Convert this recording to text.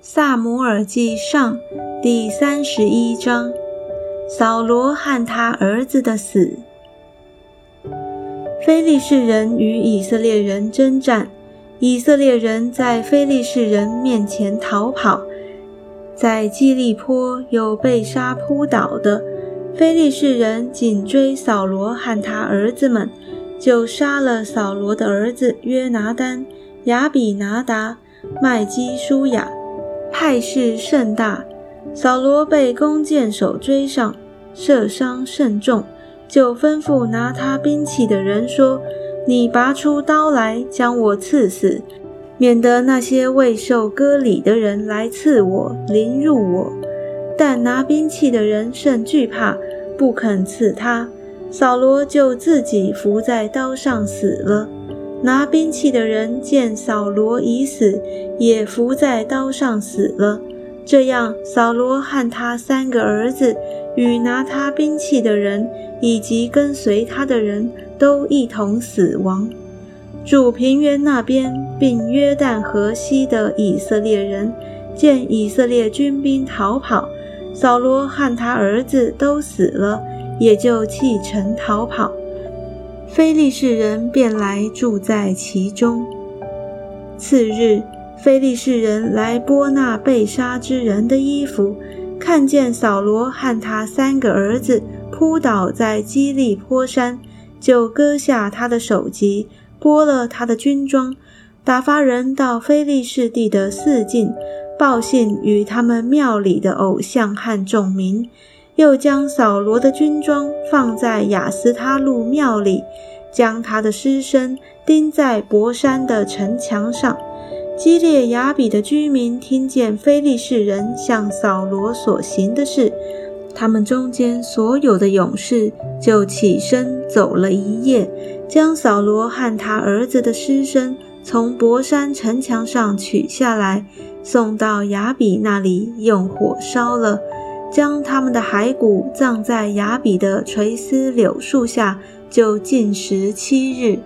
萨姆尔记上第三十一章：扫罗和他儿子的死。非利士人与以色列人征战，以色列人在非利士人面前逃跑，在基利坡有被杀扑倒的。非利士人紧追扫罗和他儿子们，就杀了扫罗的儿子约拿丹、亚比拿达、麦基舒雅，派势甚大。扫罗被弓箭手追上，射伤甚重，就吩咐拿他兵器的人说：“你拔出刀来，将我刺死，免得那些未受割礼的人来刺我，凌辱我。”但拿兵器的人甚惧怕，不肯刺他。扫罗就自己伏在刀上死了。拿兵器的人见扫罗已死，也伏在刀上死了。这样，扫罗和他三个儿子与拿他兵器的人，以及跟随他的人都一同死亡。主平原那边，并约旦河西的以色列人，见以色列军兵逃跑。扫罗和他儿子都死了，也就弃城逃跑。非利士人便来住在其中。次日，非利士人来剥那被杀之人的衣服，看见扫罗和他三个儿子扑倒在基利坡山，就割下他的首级，剥了他的军装，打发人到非利士地的四境。报信与他们庙里的偶像和众民，又将扫罗的军装放在雅斯他路庙里，将他的尸身钉在博山的城墙上。基列雅比的居民听见非利士人向扫罗所行的事，他们中间所有的勇士就起身走了一夜，将扫罗和他儿子的尸身从博山城墙上取下来。送到雅比那里，用火烧了，将他们的骸骨葬在雅比的垂丝柳树下，就禁食七日。